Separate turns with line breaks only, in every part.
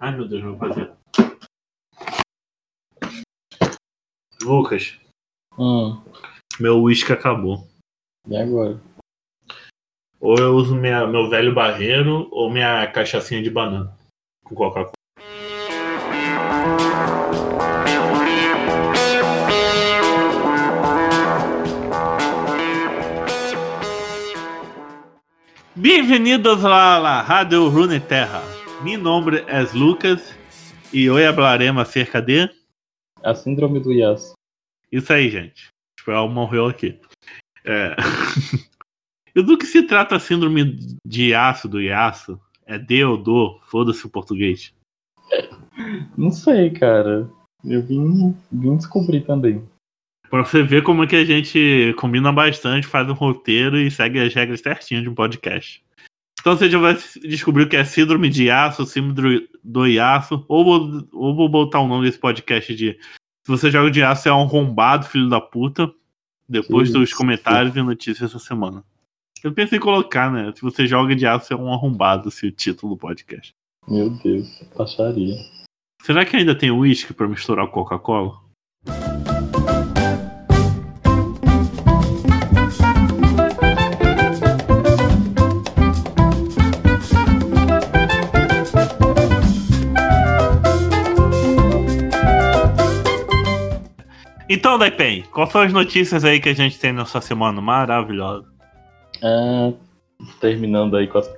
Ai meu Deus, meu prazer. Lucas,
Hum,
meu uísque acabou.
e agora?
Ou eu uso minha, meu velho barreiro ou minha cachaçinha de banana com Coca-Cola. Bem-vindos la Rádio Runeterra. Mi nombre es Lucas e hoje hablaremos acerca de...
A síndrome do Yasuo.
Isso aí, gente. O Spell morreu aqui. É... e do que se trata a síndrome de aço do Yasuo? É de ou do? Foda-se o português.
Não sei, cara. Eu vim, vim descobrir também.
Pra você ver como é que a gente combina bastante, faz um roteiro e segue as regras certinho de um podcast. Então você já vai descobrir o que é síndrome de aço, síndrome do Yasuo, ou vou, ou vou botar o nome desse podcast de Se você joga de aço é um arrombado, filho da puta. Depois
Que
dos
isso.
comentários e notícias essa semana. Eu pensei em colocar, né? Se você joga de aço é um arrombado, se o título do podcast.
Meu Deus, taxaria.
Será que ainda tem uísque pra misturar Coca-Cola? Então, Daipen, quais são as notícias aí que a gente tem nessa semana maravilhosa?
Ah, terminando aí com as,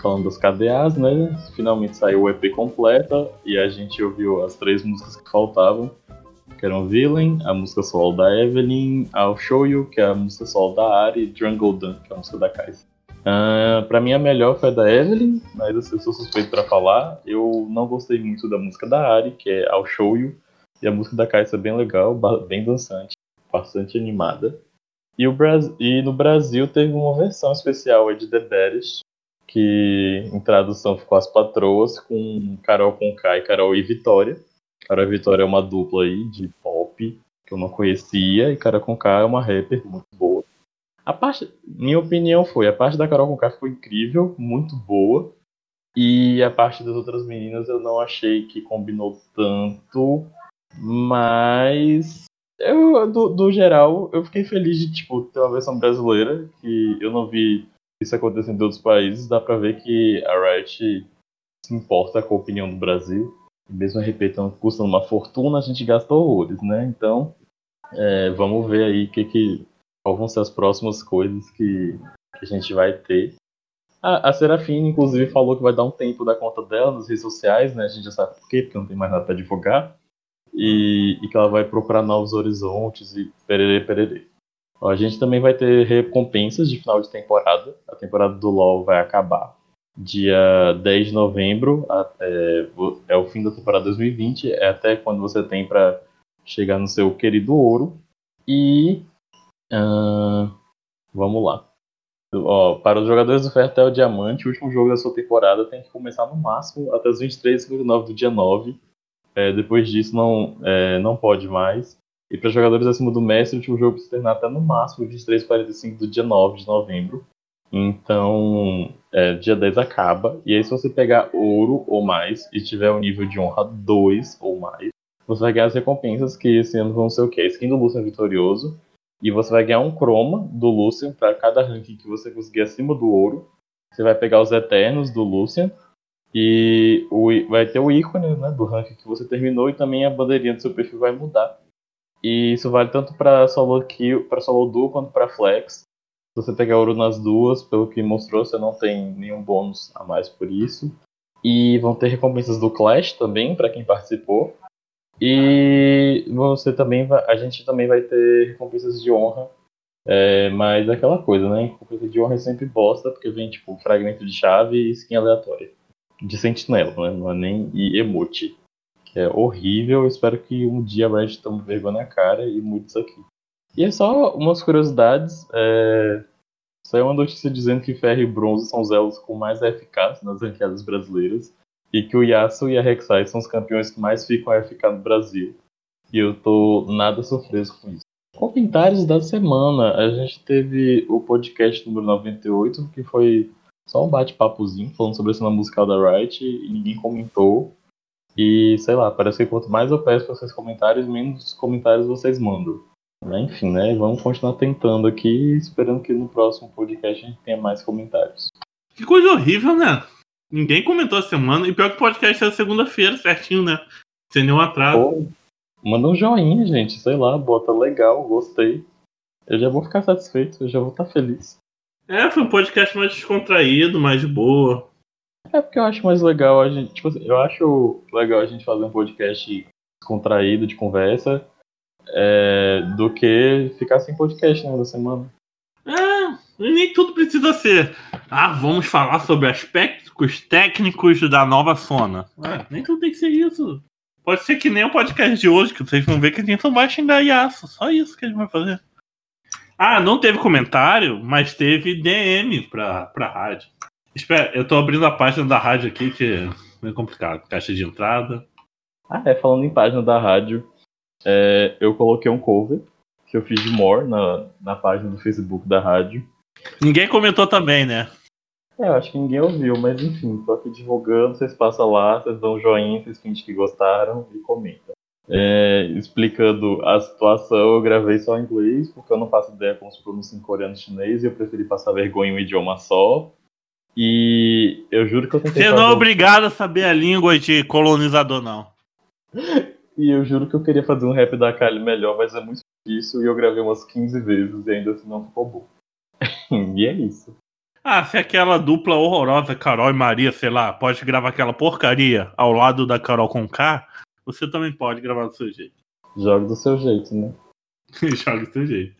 falando das KDAs, né? Finalmente saiu o EP completa e a gente ouviu as três músicas que faltavam, que eram Villain, a música solo da Evelyn, I'll Show You, que é a música solo da Ari, e Jungle Dun, que é a música da Kaiser. Ah, pra mim a melhor foi a da Evelyn, mas eu sou suspeito pra falar. Eu não gostei muito da música da Ari, que é I'll Show You, e a música da Kaiser é bem legal, bem dançante, bastante animada. E, o e no Brasil teve uma versão especial de The Baddest, que em tradução ficou As Patroas, com Carol Conká e Carol e Vitória. Carol e Vitória é uma dupla aí de pop que eu não conhecia, e Carol Conká é uma rapper muito boa. A parte, minha opinião foi, a parte da Carol Conká ficou incrível, muito boa, e a parte das outras meninas eu não achei que combinou tanto, mas eu, do, do geral, eu fiquei feliz de tipo, ter uma versão brasileira, que eu não vi isso acontecendo em outros países. Dá pra ver que a Riot se importa com a opinião do Brasil. Mesmo a RP custando uma fortuna, a gente gasta horrores, né? Então, é, vamos ver aí que, que, qual vão ser as próximas coisas que, que a gente vai ter. A, a inclusive, falou que vai dar um tempo da conta dela nas redes sociais, né? A gente já sabe por quê, porque não tem mais nada pra divulgar e, e que ela vai procurar novos horizontes e pererê, pererê. A gente também vai ter recompensas de final de temporada. A temporada do LoL vai acabar dia 10 de novembro. a- É, o- fim da temporada 2020. É até quando você tem para chegar no seu querido ouro. E. ahn, vamos lá. Ó, para os jogadores do Fertel Diamante, o último jogo da sua temporada tem que começar no máximo até os 23h59 do dia 9. É, depois disso não, é, não pode mais. E para jogadores acima do mestre, o último jogo precisa terminar até no máximo 23h45 do dia 9 de novembro. Então, é, dia 10 acaba. E aí, se você pegar ouro ou mais e tiver o nível de honra 2 ou mais, você vai ganhar as recompensas que esse ano vão ser o quê? Skin do Lucian Vitorioso. E você vai ganhar um croma do Lucian para cada ranking que você conseguir acima do ouro. Você vai pegar os Eternos do Lucian. E o vai ter o ícone né, do ranking que você terminou e também a bandeirinha do seu perfil vai mudar. E isso vale tanto para solo kill, para solo duo quanto para flex. Se você pegar ouro nas duas, pelo que mostrou, você não tem nenhum bônus a mais por isso. E vão ter recompensas do Clash também para quem participou. E você também vai, a gente também vai ter recompensas de honra. É, mas é aquela coisa, né? Recompensa de honra é sempre bosta, porque vem tipo fragmento de chave e skin aleatória de sentinela, né? Não é nem e emote. Que é horrível. Espero que um dia a Red tome vergonha na cara e mude isso aqui. E é só umas curiosidades. É... Saiu uma notícia dizendo que ferro e bronze são os elos com mais eficácia nas ranqueadas brasileiras. E que o Yasuo e a Rek'Sai são os campeões que mais ficam AFK no Brasil. E eu tô nada surpreso com isso. Comentários da semana. A gente teve o podcast número 98, que foi só um bate-papozinho falando sobre a cena musical da Riot e ninguém comentou. E sei lá, parece que quanto mais eu peço pra vocês comentários, menos comentários vocês mandam. Enfim, né? Vamos continuar tentando aqui, esperando que no próximo podcast a gente tenha mais comentários.
Que coisa horrível, né? Ninguém comentou a semana. E pior que o podcast é segunda-feira, certinho, né? Sem nenhum atraso. Pô,
manda um joinha, gente. Sei lá, bota legal, gostei. Eu já vou ficar satisfeito, eu já vou estar feliz.
É, foi um podcast mais descontraído, mais de boa.
É porque eu acho mais legal a gente. Tipo, eu acho legal a gente fazer um podcast descontraído, de conversa, é, do que ficar sem podcast né, da semana.
É, nem tudo precisa ser. Ah, vamos falar sobre aspectos técnicos da nova Sona. É, nem tudo tem que ser isso. Pode ser que nem o podcast de hoje, que vocês vão ver que a gente não vai xingar Yasuo. Só isso que a gente vai fazer. Ah, não teve comentário, mas teve DM pra, pra rádio. Espera, eu tô abrindo a página da rádio aqui, que é meio complicado. Caixa de entrada.
Ah, é, falando em página da rádio, é, eu coloquei um cover que eu fiz de More na, na página do Facebook da rádio.
Ninguém comentou também, né?
É, eu acho que ninguém ouviu, mas enfim, tô aqui divulgando, vocês passam lá, vocês dão um joinha, vocês fingem que gostaram e comentam. É, explicando a situação, eu gravei só em inglês, porque eu não faço ideia como se pronuncia em coreano e chinês, e eu preferi passar vergonha em um idioma só. E eu juro que eu tentei.
Você não é obrigado a saber a língua de colonizador, não.
e eu juro que eu queria fazer um rap da Kylie melhor, mas é muito difícil e eu gravei umas 15 vezes e ainda assim não ficou bom. e é isso.
Ah, se aquela dupla horrorosa, Carol e Maria, sei lá, pode gravar aquela porcaria ao lado da Carol com K, você também pode gravar do seu jeito.
Joga do seu jeito, né?
Joga do seu jeito.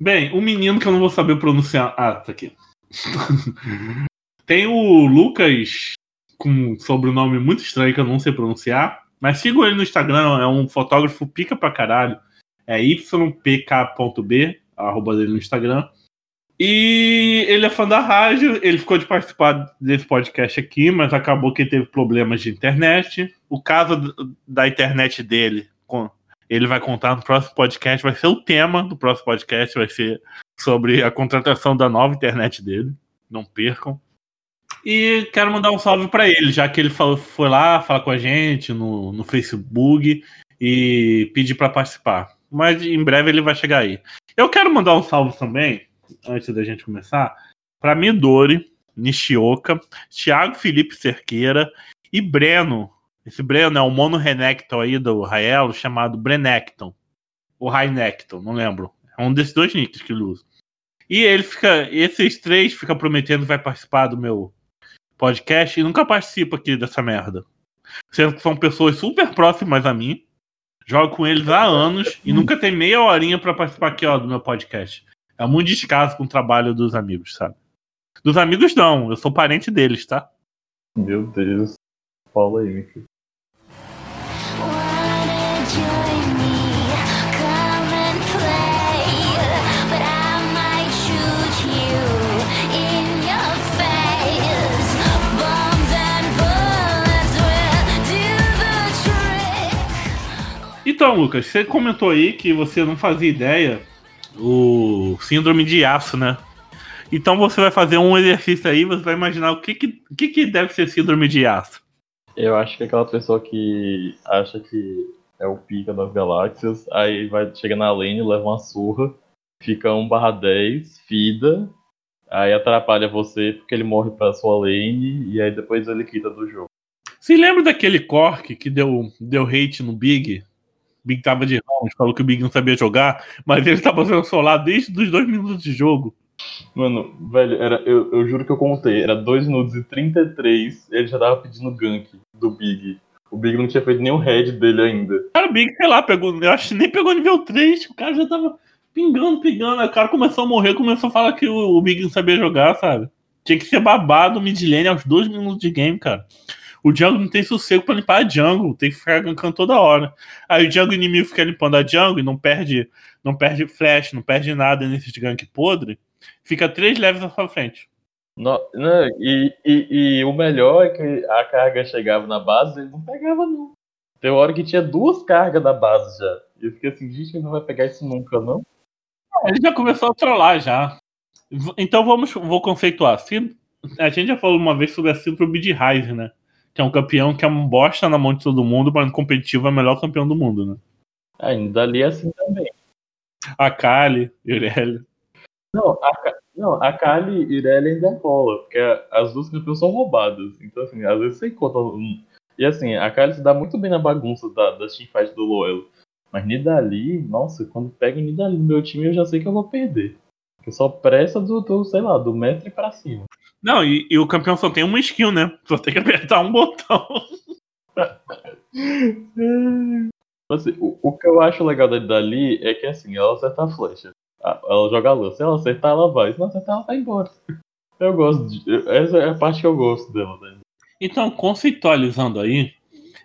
Bem, o um menino que eu não vou saber pronunciar. Ah, tá aqui. Tem o Lucas com um sobrenome muito estranho que eu não sei pronunciar. Mas sigo ele no Instagram, é um fotógrafo pica pra caralho. É ypk.b, arroba dele no Instagram. E ele é fã da rádio, ele ficou de participar desse podcast aqui, mas acabou que teve problemas de internet. O caso da internet dele, ele vai contar no próximo podcast, vai ser o tema do próximo podcast, vai ser sobre a contratação da nova internet dele. Não percam. E quero mandar um salve para ele, já que ele falou, foi lá falar com a gente no, no Facebook e pedir para participar. Mas em breve ele vai chegar aí. Eu quero mandar um salve também, antes da gente começar, para Midori, Nishioka, Thiago Felipe Cerqueira e Breno. Esse Breno é um mono Renekton aí do Raelo chamado Brenecton. Ou Rainecton, não lembro. É um desses dois nicks que ele usa. E ele fica. Esses três fica prometendo que vai participar do meu podcast e nunca participa aqui dessa merda. Sendo que são pessoas super próximas a mim. Jogo com eles há anos e nunca tem meia horinha para participar aqui, ó, do meu podcast. É muito descaso com o trabalho dos amigos, sabe? Dos amigos não, eu sou parente deles, tá?
Meu Deus. Fala aí.
Então, Lucas, você comentou aí que você não fazia ideia o síndrome de aço, né? Então você vai fazer um exercício aí, você vai imaginar o que, que, que, que deve ser síndrome de aço.
Eu acho que é aquela pessoa que acha que é o pica das galáxias, aí vai chega na lane, leva uma surra, fica 1 barra 10, fida, aí atrapalha você porque ele morre pra sua lane e aí depois ele quita do jogo.
Você lembra daquele Cork que deu, deu hate no Big? Big tava de round, falou que o Big não sabia jogar, mas ele tava sendo solar desde os dois minutos de jogo.
Mano, velho, era, eu, eu juro que eu contei, era 2 minutos e 33, ele já tava pedindo gank do Big. O Big não tinha feito nenhum head dele ainda.
Cara, o Big, sei lá, pegou, eu acho que nem pegou nível 3, o cara já tava pingando, pingando. O cara começou a morrer, começou a falar que o, o Big não sabia jogar, sabe? Tinha que ser babado o mid lane aos 2 minutos de game, cara. O Django não tem sossego pra limpar a jungle, tem que ficar gankando toda hora. Aí o Django inimigo fica limpando a jungle e não perde, não perde flash, não perde nada nesse gank podre, fica três levels à sua frente.
não, e, e, e, o melhor é que a carga chegava na base, ele não pegava, não. Tem hora que tinha duas cargas da base já. E eu fiquei assim, gente, ele não vai pegar isso nunca, não?
Ele já começou a trollar já. Então vamos, vou conceituar. A gente já falou uma vez sobre a síndrome de Ryze, né? Que é um campeão que é um bosta na mão de todo mundo, mas no competitivo é o melhor campeão do mundo, né?
Ainda ali é assim também.
A Kali, Irelia.
Não, a, não, a Kali e Irelia ainda rola, porque as duas campeãs são roubadas. Então, assim, às vezes você encontra. E assim, a Kali se dá muito bem na bagunça da, das teamfights do Loelo. Mas Nidali, nossa, quando pega o Nidali no meu time, eu já sei que eu vou perder. Só pressa do, do sei lá, do metro pra cima.
Não, e, e, o campeão só tem uma skill, né? Só tem que apertar um botão.
assim, o, o, que eu acho legal da Nidali é que assim, ela acerta a flecha. Ela joga a luz. Se ela acertar, ela vai. Se não acertar, ela vai embora. Eu gosto de. Essa é a parte que eu gosto dela. Né?
Então, conceitualizando aí,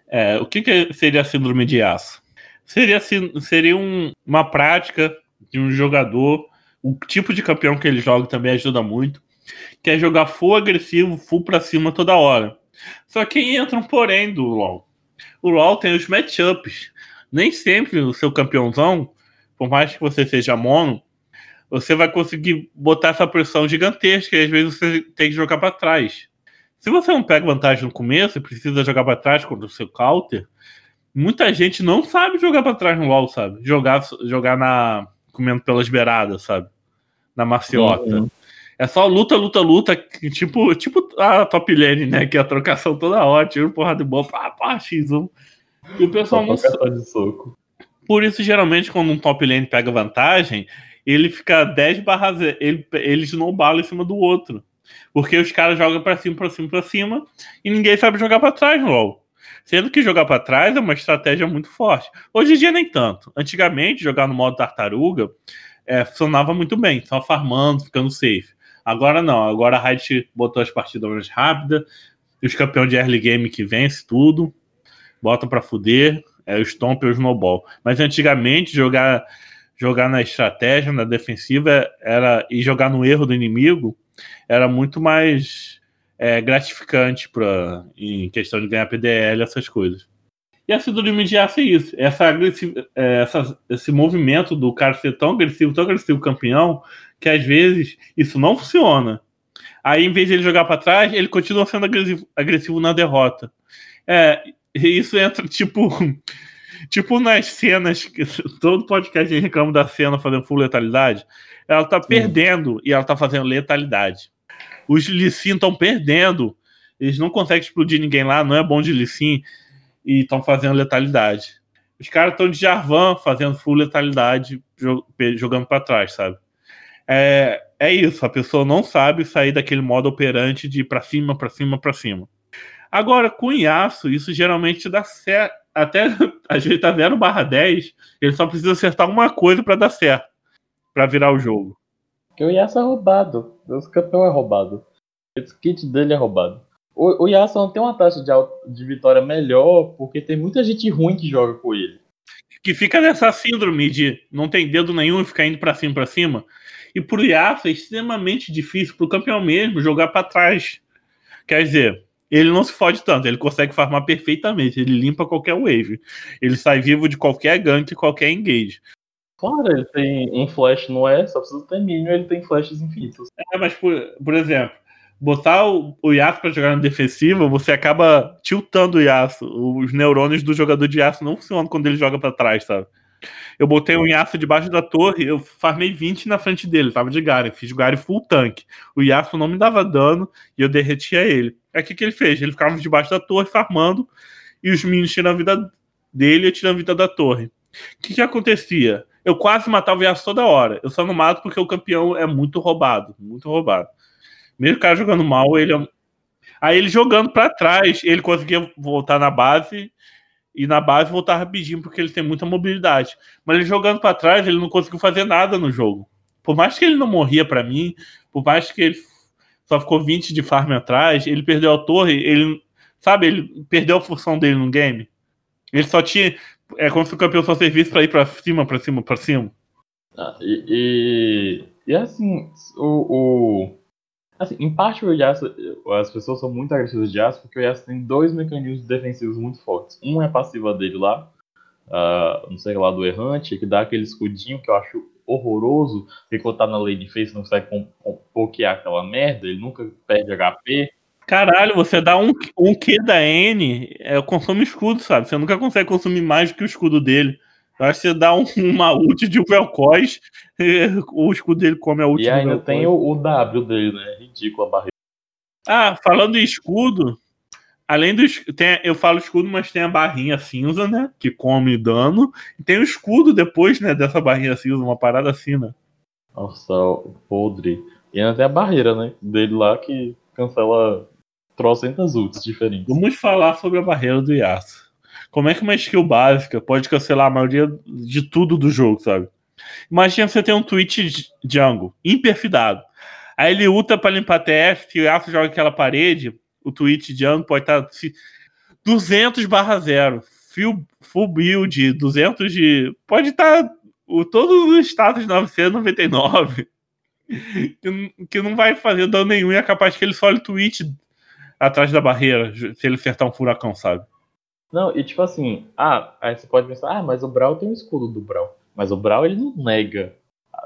é, o que, que seria a síndrome de aço? Seria, seria um, uma prática de um jogador, o tipo de campeão que ele joga também ajuda muito, que é jogar full agressivo, full pra cima toda hora. Só que entra um porém do LoL. O LoL tem os matchups. Nem sempre o seu campeãozão, por mais que você seja mono, você vai conseguir botar essa pressão gigantesca e às vezes você tem que jogar para trás. Se você não pega vantagem no começo e precisa jogar para trás contra o seu counter, muita gente não sabe jogar para trás no LoL, sabe? Jogar, jogar na. comendo pelas beiradas, sabe? Na maciota. Uhum. É só luta, luta, luta, tipo, tipo a top lane, né? Que é a trocação toda hora, tira porra de bola, pá, pá, x1. E o pessoal não
sabe. De soco.
Por isso, geralmente, quando um top lane pega vantagem, ele fica 10 barras. Ele, ele snowbala em cima do outro. Porque os caras jogam pra cima, pra cima, pra cima, e ninguém sabe jogar pra trás LoL. Sendo que jogar para trás é uma estratégia muito forte. Hoje em dia, nem tanto. Antigamente, jogar no modo tartaruga é, funcionava muito bem, só farmando, ficando safe. Agora não, agora a Riot botou as partidas mais rápidas, os campeões de early game que vence tudo, bota para fuder, é o Stomp e o Snowball. Mas antigamente, jogar jogar na estratégia, na defensiva, era e jogar no erro do inimigo era muito mais é, gratificante pra, em questão de ganhar PDL, essas coisas. E a síndrome de aço é isso. Essa, é, essa, esse movimento do cara ser tão agressivo, tão agressivo campeão, que às vezes isso não funciona. Aí, em vez de ele jogar para trás, ele continua sendo agressivo, agressivo na derrota. É, isso entra tipo. Tipo nas cenas que todo podcast a gente reclama da cena fazendo full letalidade. Ela tá perdendo e ela tá fazendo letalidade. Os Lissin estão perdendo. Eles não conseguem explodir ninguém lá, não é bom de Lissin. E estão fazendo letalidade. Os caras estão de Jarvan fazendo full letalidade, jogando para trás, sabe? É, é isso, a pessoa não sabe sair daquele modo operante de para cima, para cima, para cima. Agora, com o Yasuo, isso geralmente dá certo. Até às vezes tá 0 barra 10, ele só precisa acertar uma coisa para dar certo, para virar o jogo.
Porque o Yasuo é roubado. O campeão é roubado. Esse kit dele é roubado. O, o Yasuo não tem uma taxa de, de vitória melhor porque tem muita gente ruim que joga com ele.
Que fica nessa síndrome de não tem dedo nenhum e ficar indo pra cima pra cima. E pro Yasuo é extremamente difícil pro campeão mesmo jogar para trás. Quer dizer, ele não se fode tanto, ele consegue farmar perfeitamente, ele limpa qualquer wave. Ele sai vivo de qualquer gank, qualquer engage.
Claro, ele tem um flash, não é? Só precisa ter mínimo, ele tem flashes infinitos.
É, mas por, por exemplo, botar o, o Yasuo pra jogar no defensivo, você acaba tiltando o Yasuo. Os neurônios do jogador de Yasuo não funcionam quando ele joga para trás, sabe? Eu botei um Yasuo debaixo da torre, eu farmei 20 na frente dele, tava de Garen, fiz Garen full tank. O Yasuo não me dava dano e eu derretia ele. Aí o que, que ele fez? Ele ficava debaixo da torre farmando e os minions tirando a vida dele e eu tirando a vida da torre. O que, que acontecia? Eu quase matava o Yasuo toda hora. Eu só não mato porque o campeão é muito roubado. Muito roubado. Mesmo o cara jogando mal, ele é... Aí ele jogando para trás, ele conseguia voltar na base e na base voltar rapidinho porque ele tem muita mobilidade. Mas ele jogando para trás, ele não conseguiu fazer nada no jogo. Por mais que ele não morria para mim, por mais que ele só ficou 20 de farm atrás, ele perdeu a torre, ele sabe, ele perdeu a função dele no game. Ele só tinha é como se o campeão só servisse pra ir pra cima, pra cima, pra cima.
Ah, e, e, e, assim, o, o, Assim, em parte o Yasuo, as pessoas são muito agressivas de Yasuo porque o Yasuo tem dois mecanismos defensivos muito fortes. Um é a passiva dele lá, uh, não sei lá, do errante, que dá aquele escudinho que eu acho horroroso, porque quando tá na Lady Face não consegue pokear aquela merda, ele nunca perde HP.
Caralho, você dá um, um Q da N, é, consome escudo, sabe? Você nunca consegue consumir mais do que o escudo dele. Que você dá um, uma ult de Vel'Koz, o escudo dele come a ult
E ainda tem o, o, W dele, né? Ridículo a barreira.
Ah, falando em escudo, além do. Tem, eu falo escudo, mas tem a barrinha cinza, né? Que come dano. E tem o escudo depois, né? Dessa barrinha cinza, uma parada assim, né?
Nossa, podre. E ainda tem a barreira, né? Dele lá que cancela trocentas ults diferentes.
Vamos falar sobre a barreira do Yasuo. Como é que uma skill básica pode cancelar a maioria de tudo do jogo, sabe? Imagina você ter um tweet jungle, imperfidado. Aí ele ulta para limpar TF, se o Yasuo joga aquela parede, o tweet jungle pode estar 200 barra 0. Full, build, 200 de... Pode estar o, todos os status 999 que, não vai fazer dano nenhum e é capaz que ele só olhe tweet atrás da barreira se ele acertar um furacão, sabe?
Não, e tipo assim, ah, aí você pode pensar, ah, mas o Brawl tem o escudo do Brawl. Mas o Brawl ele não nega,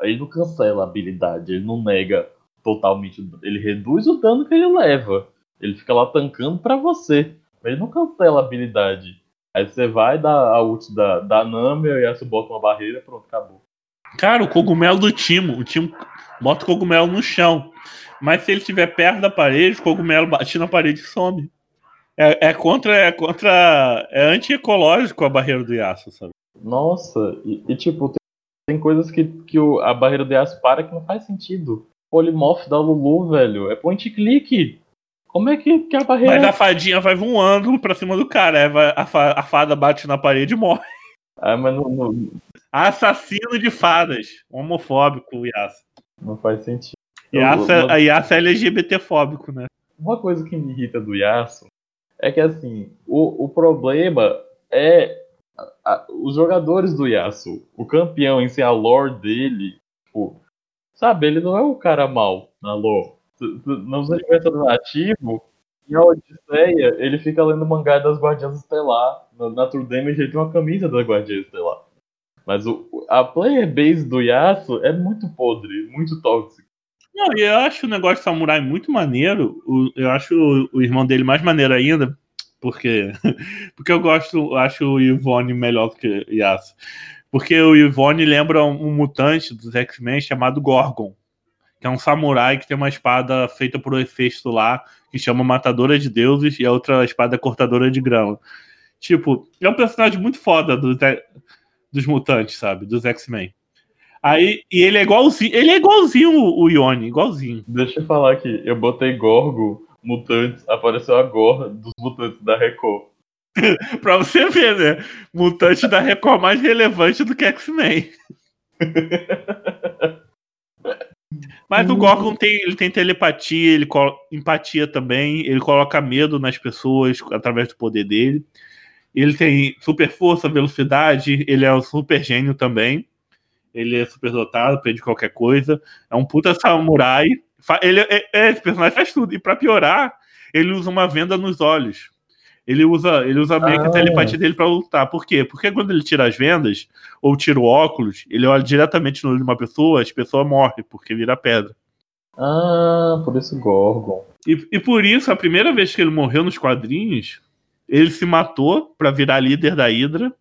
ele não cancela a habilidade, ele não nega totalmente, ele reduz o dano que ele leva. Ele fica lá tancando para você, ele não cancela a habilidade. Aí você vai dar a ult da, da Nami e aí você bota uma barreira, pronto, acabou.
Cara, o cogumelo do Timo, o Timo bota o cogumelo no chão. Mas se ele estiver perto da parede, o cogumelo bate na parede e some. É, é contra. É contra. É anti-ecológico a barreira do Yasuo, sabe?
Nossa, e, e tipo, tem, tem, coisas que, que o, a barreira do Yasuo para que não faz sentido. Polymorph da Lulu, velho, é point click. Como é que, que a barreira.
Mas a fadinha vai voando pra cima do cara. É, a, fa, a fada bate na parede e morre.
Ah, mas não, não...
Assassino de fadas. Homofóbico, Yasuo.
Não faz sentido.
Yasuo, eu, eu... A Yasuo é LGBTfóbico, né?
Uma coisa que me irrita do Yasuo é que, assim, o, o problema é a, a, os jogadores do Yasuo. O campeão em si, a lore dele, tipo, sabe, ele não é o cara mal na lore. Nos aniversários nativos, em a Odisseia, ele fica lendo mangá das Guardiãs Estelar. Na, na True Damage ele tem uma camisa das Guardiãs Estelar. Mas o, a player base do Yasuo é muito podre, muito tóxico.
Não, eu acho o negócio de samurai muito maneiro. O, eu acho o, o, irmão dele mais maneiro ainda, porque porque eu gosto, acho o Ivone melhor do que o. Porque o Ivone lembra um, um mutante dos X-Men chamado Gorgon, que é um samurai que tem uma espada feita por efeito lá, que chama Matadora de Deuses, e a outra espada Cortadora de Grama. Tipo, é um personagem muito foda do, dos mutantes, sabe? Dos X-Men. Aí, e ele é igualzinho, ele é igualzinho o, o Ione, igualzinho.
Deixa eu falar aqui, eu botei Gorgo, mutantes, apareceu a Gor dos mutantes da Record.
pra você ver, né? Mutante da Record mais relevante do que X-Men. Mas o Gorgon tem, ele tem telepatia, ele empatia também, ele coloca medo nas pessoas através do poder dele. Ele tem super força, velocidade, ele é um super gênio também. Ele é super dotado, pede qualquer coisa. É um puta samurai. Ele é, é, esse personagem faz tudo. E para piorar, ele usa uma venda nos olhos. Ele usa, ele usa meio ah. que a telepatia dele para lutar. Por quê? Porque quando ele tira as vendas, ou tira o óculos, ele olha diretamente no olho de uma pessoa, a pessoa morre, porque vira pedra.
Ah, por isso Gorgon.
E, e por isso, a primeira vez que ele morreu nos quadrinhos, ele se matou para virar líder da Hydra.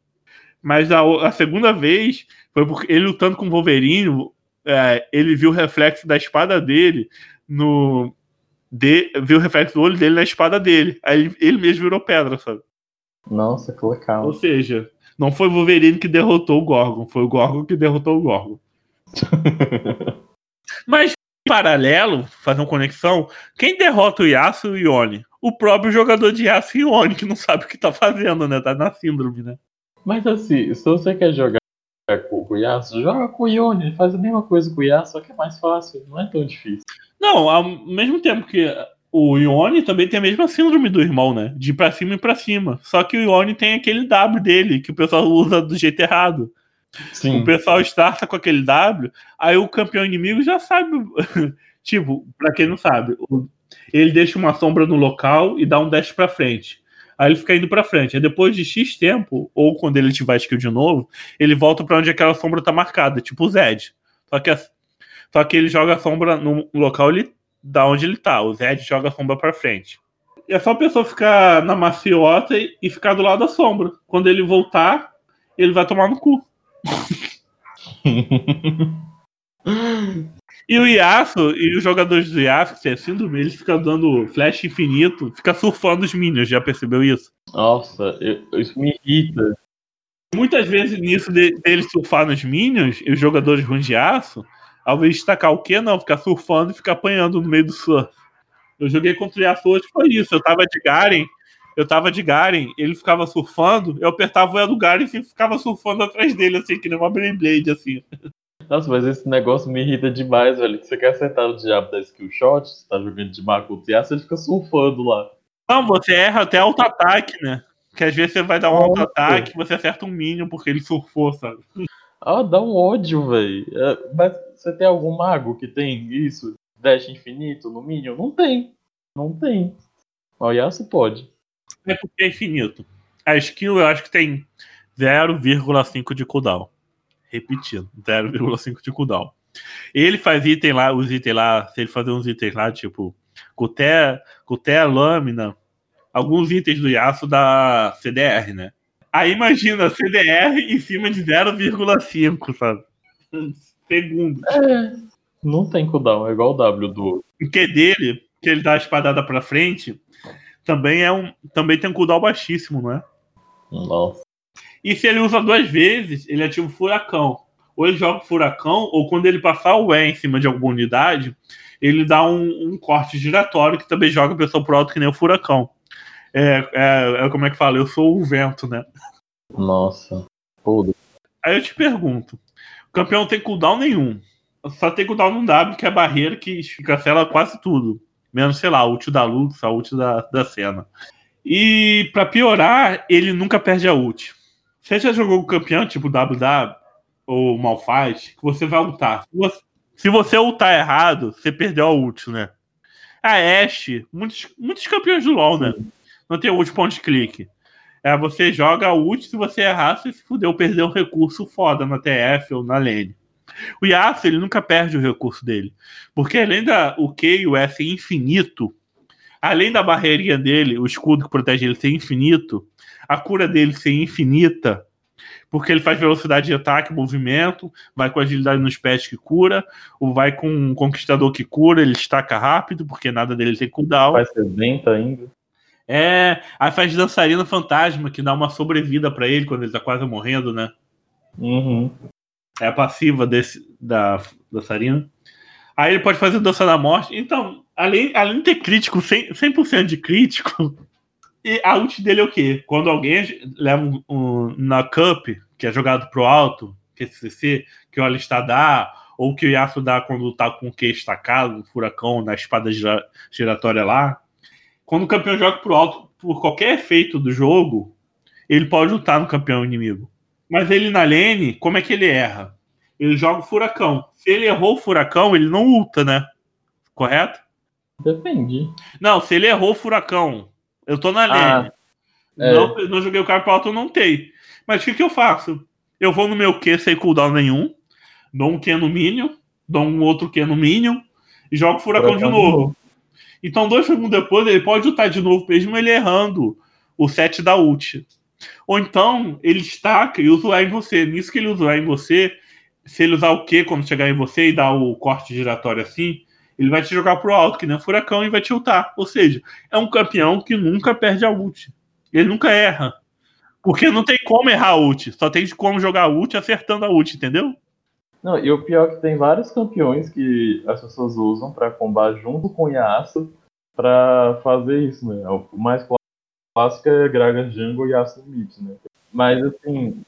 Mas a, a, segunda vez foi porque ele lutando com o Wolverine, é, ele viu o reflexo da espada dele no. De, viu o reflexo do olho dele na espada dele. Aí ele, ele mesmo virou pedra, sabe?
Nossa, que legal.
Ou seja, não foi o Wolverine que derrotou o Gorgon, foi o Gorgon que derrotou o Gorgon. Mas, em paralelo, fazer uma conexão, quem derrota o Yasuo e o Ione? o próprio jogador de aço Ione, que não sabe o que tá fazendo, né? Tá na síndrome, né?
Mas assim, se você quer jogar com o Yasuo, joga com o Ione, faz a mesma coisa com o Yasuo, só que é mais fácil, não é tão difícil.
Não, ao mesmo tempo que o Ione também tem a mesma síndrome do irmão, né? De ir pra cima e pra cima. Só que o Ione tem aquele W dele, que o pessoal usa do jeito errado. Sim. O pessoal starta com aquele W, aí o campeão inimigo já sabe. tipo, pra quem não sabe, ele deixa uma sombra no local e dá um dash para frente. Aí ele fica indo para frente. Aí depois de X tempo, ou quando ele ativar a skill de novo, ele volta para onde aquela sombra tá marcada, tipo o Zed. Só que, só que ele joga a sombra no local ele, da onde ele tá. O Zed joga a sombra para frente. é só a pessoa ficar na maciota e, e ficar do lado da sombra. Quando ele voltar, ele vai tomar no cu. E o Yasuo, e os jogadores do Yasuo, que tem síndrome, eles ficam dando flash infinito, fica surfando os minions, já percebeu isso?
Nossa, eu- isso me irrita.
Muitas vezes nisso de, dele surfar nos minions, e os jogadores ruins de Yasuo, ao invés de destacar o que, não, ficar surfando e ficar apanhando no meio do surf. Eu joguei contra o Yasuo hoje, foi isso, eu tava de Garen, eu tava de Garen, ele ficava surfando, eu apertava o E do Garen e ficava surfando atrás dele, assim, que nem uma Beyblade, assim.
Nossa, mas esse negócio me irrita demais, velho. Que você quer acertar o diabo da skill shot, você tá jogando de Makuto e você fica surfando lá.
Não, você erra até auto-ataque, né? Que às vezes você vai dar um auto-ataque você acerta um minion porque ele surfou, sabe?
Ah, dá um ódio, velho. É, mas você tem algum mago que tem isso? Dash infinito no Minion? Não tem. Não tem. O Yasuo pode.
É porque é infinito. A skill eu acho que tem 0,5 de cooldown. Repetindo, 0,5 de cooldown. Ele faz item lá, os itens lá, se ele fazer uns itens lá, tipo, Cuté, Cuté Lâmina, alguns itens do Yasuo da CDR, né? Aí imagina, CDR em cima de 0,5, sabe? Segundo.
Não tem cooldown, é igual o W do.
O que dele, que ele dá a espadada pra frente, também é um. Também tem um cooldown baixíssimo, não é?
Nossa.
E se ele usa duas vezes, ele ativa o furacão. Ou ele joga o furacão, ou quando ele passar o E em cima de alguma unidade, ele dá um, um corte giratório que também joga a pessoa pro alto que nem o furacão. É, é, é como é que fala? Eu sou o vento, né?
Nossa. Foda.
Aí eu te pergunto: o campeão não tem cooldown nenhum. Só tem cooldown no W, que é a barreira que cancela quase tudo. Menos, sei lá, a ult da Lux, a ult da, da cena. E pra piorar, ele nunca perde a ult. Você já jogou o campeão, tipo WW ou Malphite, que você vai ultar. Se você, se você ultar errado, você perdeu a ult, né? A Ashe, muitos, muitos campeões do LoL, né? Não tem ult point click. É, você joga a ult, se você errar, você se fudeu, perdeu um recurso foda na TF ou na lane. O Yasuo, ele nunca perde o recurso dele. Porque além da o Q e o S infinito, além da barreirinha dele, o escudo que protege ele ser infinito, a cura dele ser infinita, porque ele faz velocidade de ataque, movimento, vai com agilidade nos pés que cura, ou vai com um conquistador que cura, ele estaca rápido, porque nada dele tem cooldown.
Ser lenta ainda.
É, aí faz dançarina fantasma, que dá uma sobrevida pra ele quando ele tá quase morrendo, né?
Uhum.
É a passiva desse, da dançarina. Aí ele pode fazer dança da morte. Então, além, além de ter crítico, 100%, 100 de crítico, e a ult dele é o quê? Quando alguém leva um, um, na Cup, que é jogado pro alto, que é CC, que o Alistar dá, ou que o Yasuo dá quando tá com o Q estacado, o furacão na espada gira, giratória lá. Quando o campeão joga pro alto, por qualquer efeito do jogo, ele pode lutar no campeão inimigo. Mas ele na lane, como é que ele erra? Ele joga o furacão. Se ele errou o furacão, ele não ulta, né? Correto?
Depende.
Não, se ele errou o furacão, eu tô na lane.
é.
não, não joguei o cara pro alto, eu não tenho. Mas o que, que eu faço? Eu vou no meu Q sem cooldown nenhum, dou um Q no Minion, dou um outro Q no Minion e jogo o furacão,
Furacão
de novo. Então, dois segundos depois, ele pode ultar de novo, mesmo ele errando o set da ult. Ou então, ele estaca e usa o em você. Nisso que ele usa o em você, se ele usar o Q quando chegar em você e dar o corte giratório assim, ele vai te jogar pro alto, que nem um furacão, e vai te ultar. Ou seja, é um campeão que nunca perde a ult. Ele nunca erra. Porque não tem como errar a ult. Só tem como jogar a ult acertando a ult, entendeu?
Não, e o pior é que tem vários campeões que as pessoas usam pra combar junto com o Yasuo pra fazer isso, né? O mais clássico é Gragas Jungle e Yasuo no mid, né? Mas assim,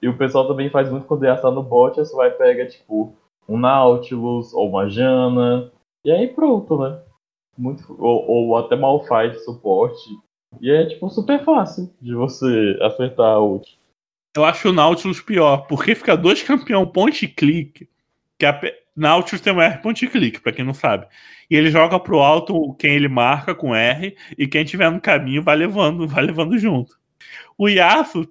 e o pessoal também faz muito quando o Yasuo tá no bot, você vai pegar tipo um Nautilus ou uma Jana, e aí pronto, né? Muito, ou, ou até Malphite suporte. E é tipo super fácil de você acertar a ult.
Eu acho o Nautilus pior, porque fica dois campeão point click. Que a Nautilus tem um R point click, pra quem não sabe. E ele joga pro alto quem ele marca com R, e quem tiver no caminho vai levando, vai levando junto. O Yasuo,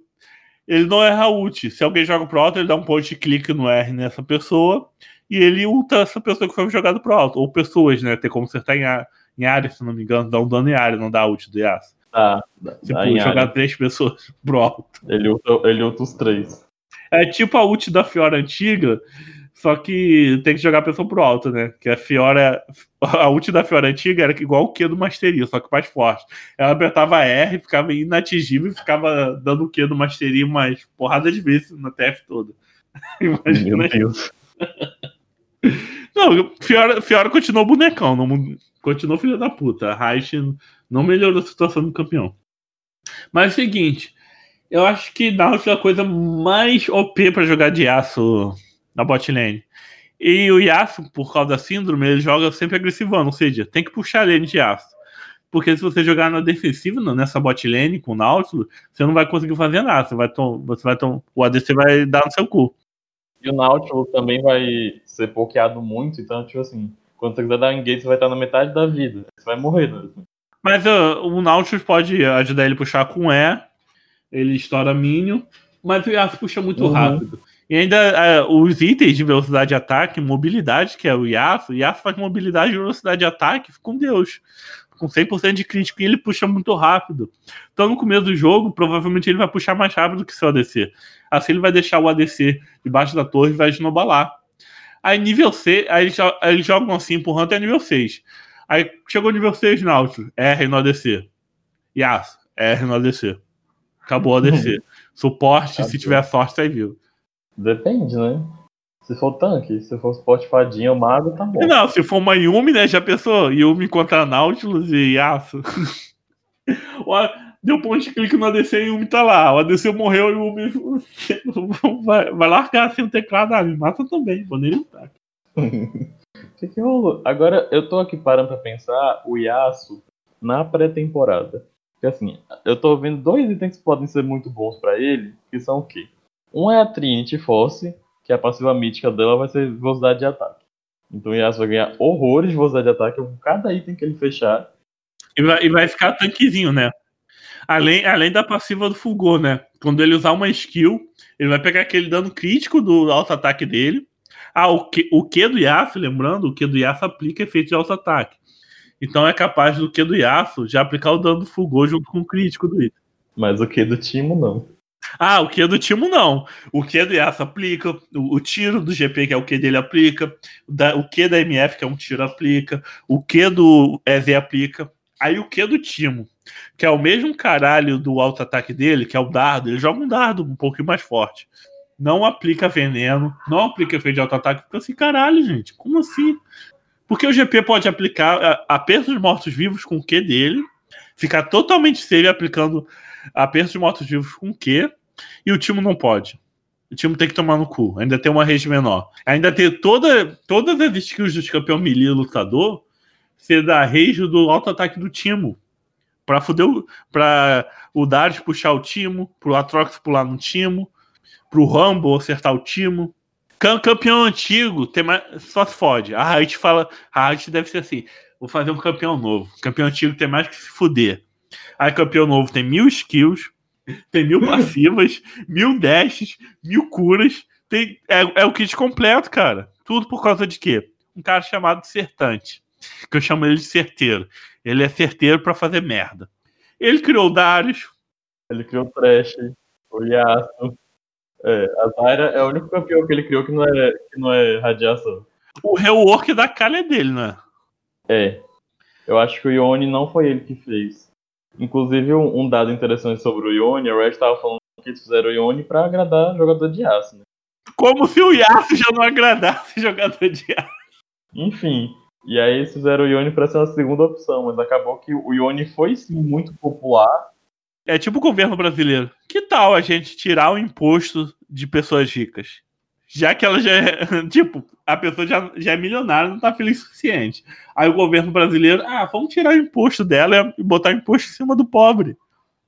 ele não erra ult. Se alguém joga pro alto, ele dá um point click no R nessa pessoa, e ele ulta essa pessoa que foi jogada pro alto. Ou pessoas, né? Tem como acertar em, A- em área, se não me engano, dá um dano em área, não dá ult.
Tá, dá,
Tipo,
dá em
jogar
área.
três pessoas pro alto.
Ele ulta, ele ulta os três.
É tipo a ult da Fiora antiga, só que tem que jogar a pessoa pro alto, né? Que a Fiora. A ult da Fiora antiga era igual o Q do Mastery, só que mais forte. Ela apertava R, ficava inatingível e ficava dando o Q do Mastery umas porrada de vezes na TF toda. Imagina.
Meu Deus.
Não, Fiora, Fiora continuou bonecão, não continuou filho da puta. A Raish não melhorou a situação do campeão. Mas é o seguinte, eu acho que Nautilus é a coisa mais OP pra jogar de Yasuo na bot lane. E o Yasuo, por causa da síndrome, ele joga sempre agressivando, ou seja, tem que puxar lane de Yasuo. Porque se você jogar na defensiva, nessa bot lane com o Nautilus, você não vai conseguir fazer nada. Você vai tom, você vai tom, o ADC vai dar no seu cu.
E o Nautilus também vai ser pokeado muito, então, tipo assim, quando você quiser dar um engage, você vai estar na metade da vida. Você vai morrer, né?
Mas uh, o Nautilus pode ajudar ele a puxar com E, ele estoura Minion, mas o Yasuo puxa muito
Uhum.
rápido. E ainda uh, os itens de velocidade de ataque, mobilidade, que é o Yasuo, o Yasuo faz mobilidade e velocidade de ataque com Deus. Com 100% de crítico e ele puxa muito rápido. Então no começo do jogo, provavelmente ele vai puxar mais rápido que seu ADC. Assim ele vai deixar o ADC debaixo da torre e vai esnobalar. Aí nível C, aí eles, aí eles jogam assim empurrando até nível 6. Aí chegou nível 6 Nautilus, R no ADC. Yasuo, R no ADC. Acabou o ADC. Suporte, se tiver sorte, sai vivo.
Depende, né? Se for tanque, se for suporte fadinha ou mago, tá bom.
Não, se for uma Yumi, né? Já pensou? Yumi contra Nautilus e Yasuo. Deu ponto de clique no ADC e o Yumi tá lá. O ADC morreu e o Yumi vai, vai largar sem o teclado. Ah, me mata também. Vou nem lutar.
O que, que rolou? Agora, eu tô aqui parando pra pensar o Yasuo na pré-temporada. Porque assim, eu tô vendo dois itens que podem ser muito bons pra ele, que são o quê? Um é a Trinity Force, que a passiva mítica dela vai ser velocidade de ataque. Então o Yasuo vai ganhar horrores de velocidade de ataque com cada item que ele fechar.
E vai, e vai ficar tanquezinho, né? Além, além da passiva do Fulgor, né? Quando ele usar uma skill, ele vai pegar aquele dano crítico do auto-ataque dele. Ah, o Q, o Q do Yasuo, lembrando, o Q do Yasuo aplica efeito de auto-ataque. Então é capaz do Q do Yasuo já aplicar o dano do Fulgor junto com o crítico do item.
Mas o que do Timo não.
Ah, o Q do Timo não. O Q do Yasuo aplica, o, o tiro do GP, que é o Q dele, aplica, o, da, o Q da MF, que é um tiro, aplica, o Q do EZ aplica. Aí o Q do Timo, que é o mesmo caralho do auto-ataque dele, que é o dardo, ele joga um dardo um pouquinho mais forte. Não aplica veneno, não aplica efeito de auto-ataque. Fica assim, caralho, gente, como assim? Porque o GP pode aplicar a- aperto de mortos-vivos com o Q dele, ficar totalmente safe aplicando aperto de mortos-vivos com o Q, e o Timo não pode. O Timo tem que tomar no cu. Ainda tem uma rede menor. Ainda tem toda, todas as skills do campeão melee lutador ser da rage do auto-ataque do Timo. Pra fuder o, pra o Darius puxar o Timo, pro Atrox pular no Timo, pro Rumble acertar o Timo. Cam- Campeão antigo tem mais, só se fode. A Riot fala. A Riot deve ser assim: vou fazer um campeão novo. Campeão antigo tem mais que se fuder. Aí campeão novo tem mil skills, tem mil passivas, mil dashes, mil curas. Tem, é, é o kit completo, cara. Tudo por causa de quê? Um cara chamado Sertante. Que eu chamo ele de certeiro. Ele é certeiro pra fazer merda. Ele criou o Darius.
Ele criou o Trash, o Yasuo. É, a Zyra é o único campeão que ele criou que não é, que não é radiação.
O rework da calha é dele, né?
É. Eu acho que o Ione não foi ele que fez. Inclusive, um, um dado interessante sobre o Ione, a Red estava falando que eles fizeram o Ione pra agradar jogador de aço, né?
Como se o Yasuo já não agradasse jogador de aço.
Enfim. E aí eles fizeram o Ione pra ser uma segunda opção, mas acabou que o Ione foi sim muito popular.
É tipo o governo brasileiro. Que tal a gente tirar o imposto de pessoas ricas? Já que ela já é. Tipo, a pessoa já, já é milionária, não tá feliz o suficiente. Aí o governo brasileiro, ah, vamos tirar o imposto dela e botar o imposto em cima do pobre.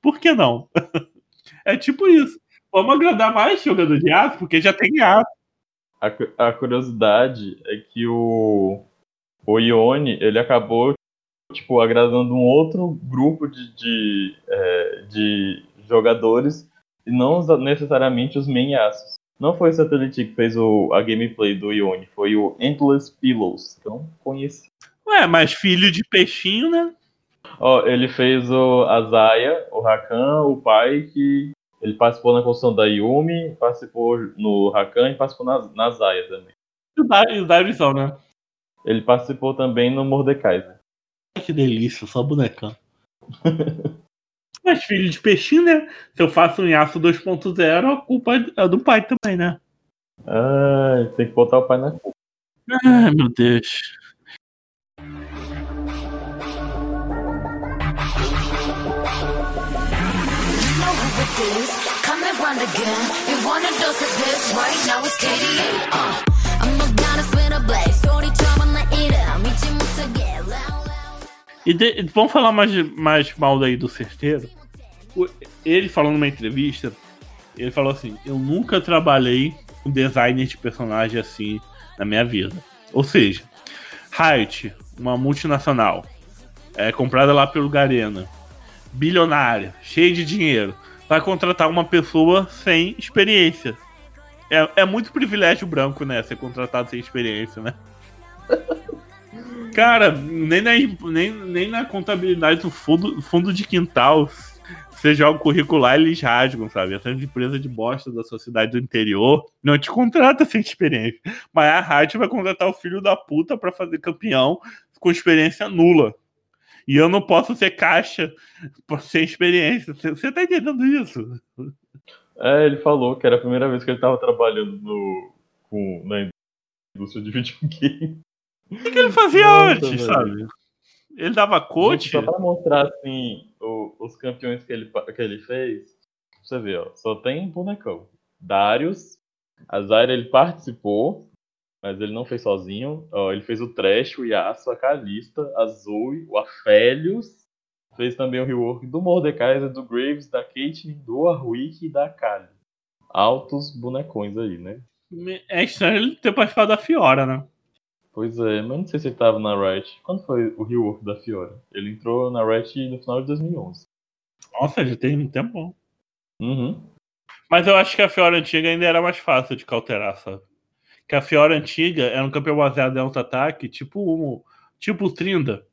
Por que não? é tipo isso. Vamos agradar mais jogador de aço, porque já tem aço.
A, a curiosidade é que o, o Ione, ele acabou, tipo, agradando um outro grupo de, de, é, de jogadores e não necessariamente os main aços. Não foi o Satellite que fez o, a gameplay do Ione, foi o Endless Pillows, que eu não conheci.
Ué, mas filho de peixinho, né?
Ó, ele fez o Azaya, o Rakan, o pai que. Ele participou na construção da Yumi, participou no Rakan e participou na, na Zaya também.
E o Davidson, né?
Ele participou também no Mordekaiser.
Que delícia, só bonecão. Mas filho de peixinho, né? Se eu faço um Yasuo 2.0, a culpa é do pai também, né?
Ah, tem que botar o pai na culpa.
Ai, meu Deus. E de, vamos falar mais, mais mal daí do certeiro. Ele falou numa entrevista, ele falou assim: Eu nunca trabalhei com designer de personagem assim na minha vida. Ou seja, Riot, uma multinacional, é comprada lá pelo Garena, bilionária, cheia de dinheiro, vai contratar uma pessoa sem experiência. É, é muito privilégio branco, né? Ser contratado sem experiência, né? Cara, nem na, nem, nem na contabilidade do fundo, fundo de quintal, você joga o currículo lá, eles rasgam, sabe? Essa empresa de bosta da sociedade do interior não te contrata sem experiência. Mas a rádio vai contratar o filho da puta pra fazer campeão com experiência nula. E eu não posso ser caixa sem experiência. Você tá entendendo isso?
É, ele falou que era a primeira vez que ele tava trabalhando no, com, na indústria de videogame.
O que, ele fazia Nossa, antes, velho. sabe? Ele dava coach?
Só pra mostrar, assim, o, os campeões que ele, que ele fez, você vê, ó, só tem bonecão. Darius, a Zaira ele participou, mas ele não fez sozinho. Ó, ele fez o Trash, o Yasuo, a Kalista, a Zoe, o Aphelios. Fez também o rework do Mordekaiser, do Graves, da Caitlyn, do Arwick e da Kali. Altos bonecões aí, né?
É estranho ele ter participado da Fiora, né?
Pois é, mas não sei se ele tava na Riot. Quando foi o rework da Fiora? Ele entrou na Riot no final de 2011.
Nossa, já tem um tempo.
Uhum.
Mas eu acho que a Fiora antiga ainda era mais fácil de cauterar, sabe? Que a Fiora antiga era um campeão baseado em auto-ataque, tipo um, tipo o Trinda.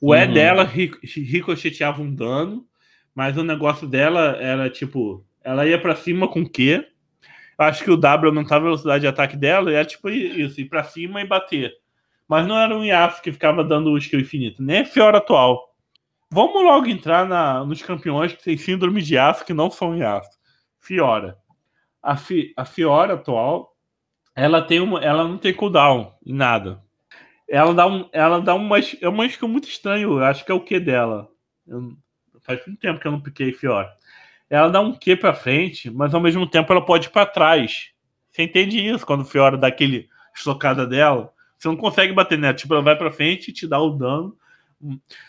O E uhum. dela ricocheteava um dano, mas o negócio dela era tipo, ela ia para cima com Q acho que o W aumentava a velocidade de ataque dela e era tipo isso, ir pra cima e bater. Mas não era um Yasuo que ficava dando o skill infinito, nem a Fiora atual. Vamos logo entrar na, nos campeões que têm síndrome de Yasuo que não são Yasuo. Fiora. A, Fi, a Fiora atual, ela tem uma, ela não tem cooldown em nada. Ela dá um, ela dá uma, é uma skill muito estranho, acho que é o que dela. Eu, faz muito tempo que eu não piquei Fiora ela dá um quê para frente, mas ao mesmo tempo ela pode ir para trás. Você entende isso quando o Fiora dá aquele estocada dela? Você não consegue bater nela. Tipo, ela vai para frente, te dá o dano,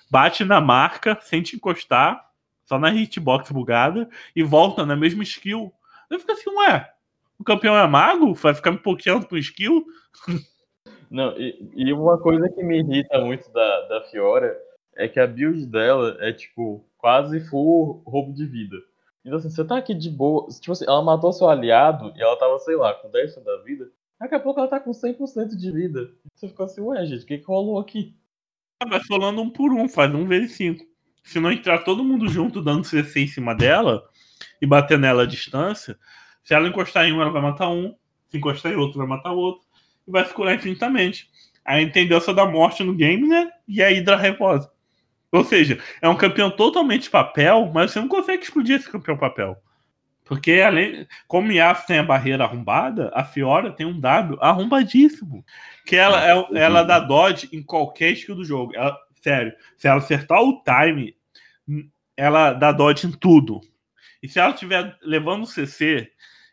bate na marca sem te encostar, só na hitbox bugada, e volta na mesma skill. Eu fico assim, ué, o campeão é mago? Vai ficar me pokeando com skill?
Não, e, e, uma coisa que me irrita muito da, da Fiora é que a build dela é tipo quase full roubo de vida. Então, assim, você tá aqui de boa. Tipo assim, ela matou seu aliado e ela tava, sei lá, com 10% da vida. Daqui a pouco ela tá com 100% de vida. Você ficou assim, ué, gente, o que, que rolou aqui?
Vai falando um por um, faz um vezes cinco. Se não entrar todo mundo junto dando CC em cima dela e bater nela à distância, se ela encostar em um, ela vai matar um. Se encostar em outro, vai matar outro. E vai se curar infinitamente. Aí entendeu essa da morte no game, né? E a Hydra reposa. Ou seja, é um campeão totalmente papel, mas você não consegue explodir esse campeão papel. Porque além, como o Yasuo tem a barreira arrombada, a Fiora tem um W arrombadíssimo. Que ela, é, ela dá dodge em qualquer skill do jogo. Ela, sério, se ela acertar o time, ela dá dodge em tudo. E se ela estiver levando o CC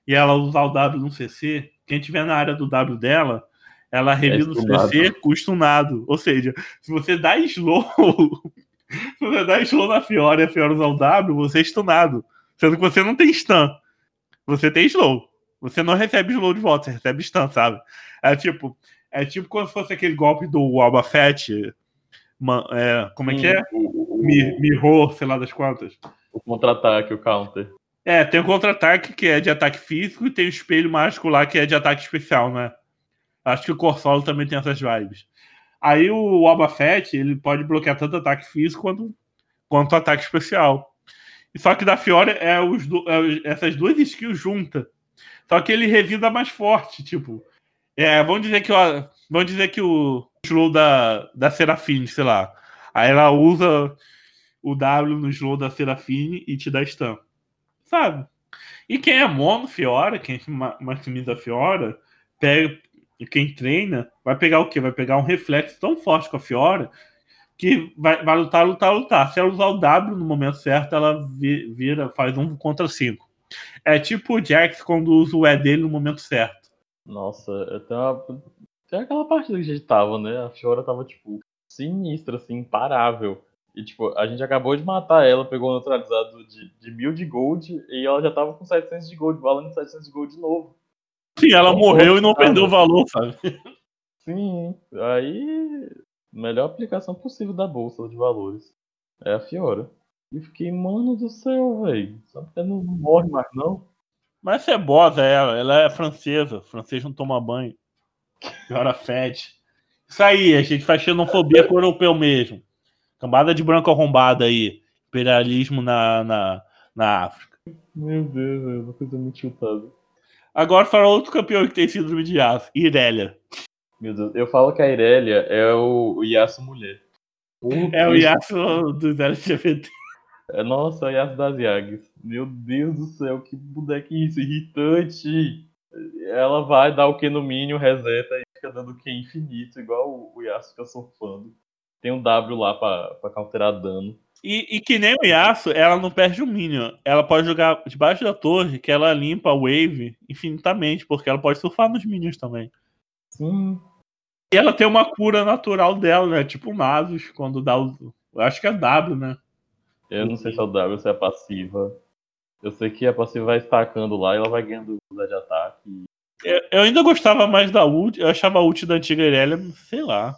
e ela usar o W no CC, quem estiver na área do W dela, ela revida é o CC custa um nado. Ou seja, se você dá slow você dá slow na Fiora e a Fiora usar o W, você é stunado. Sendo que você não tem stun. Você tem slow. Você não recebe slow de volta, você recebe stun, sabe? É tipo, é tipo se fosse aquele golpe do Alba Fett. É, como é que é? Mirror, sei lá das quantas.
O contra-ataque, o counter.
É, tem o contra-ataque que é de ataque físico e tem o espelho mágico lá que é de ataque especial, né? Acho que o Corsolo também tem essas vibes. Aí o Alba Fett, ele pode bloquear tanto ataque físico quanto, quanto ataque especial. Só que da Fiora é, os, é essas duas skills juntas. Só que ele revida mais forte, tipo. É, vamos dizer que, ó, vamos dizer que o slow da, da Serafine, sei lá. Aí ela usa o W no slow da Serafine e te dá stun. Sabe? E quem é mono Fiora, quem maximiza a Fiora, pega, quem treina, vai pegar o quê? Vai pegar um reflexo tão forte com a Fiora que vai, vai lutar, lutar, lutar. Se ela usar o W no momento certo, ela vira, faz um contra cinco. É tipo o Jax quando usa o E dele no momento certo.
Nossa, tem, uma, tem aquela partida que a gente tava, né? A Fiora tava, tipo, sinistra, assim, imparável. E, tipo, a gente acabou de matar ela, pegou um neutralizado de, de mil de gold e ela já tava com 700 de gold, valendo 700 de gold de novo.
Sim, ela morreu e não perdeu o valor, sabe?
Sim, aí. Melhor aplicação possível da bolsa de valores. É a Fiora. E fiquei, mano do céu, velho. Só porque não morre mais, não.
Mas é bosa ela, ela é francesa. francês não toma banho. Fiora fede. Isso aí, a gente faz xenofobia com o europeu mesmo. Cambada de branco arrombada aí. Imperialismo na, na, na África.
Meu Deus, é uma coisa muito chutada.
Agora fala outro campeão que tem síndrome de aço, Irélia.
Meu Deus, eu falo que a Irélia é o, Yasuo mulher.
é o Yasuo dos LGBT.
É, nossa, o Yasuo das Yags. Meu Deus do céu, que bonequinho irritante. Ela vai dar o que no mínimo, reseta e fica dando o que infinito, igual o, o Yasuo fica surfando. Tem um W lá pra, pra counterar dano.
E, e, que nem o Yasuo, ela não perde o Minion. Ela pode jogar debaixo da torre, que ela limpa a wave infinitamente, porque ela pode surfar nos Minions também.
Sim.
E ela tem uma cura natural dela, né? Tipo o Nasus, quando dá o. Eu acho que é W, né?
Eu não sei se é o W ou se é passiva. Eu sei que a passiva vai estacando lá e ela vai ganhando de ataque.
Eu, eu ainda gostava mais da ult. Eu achava a ult da antiga Irelia, sei lá.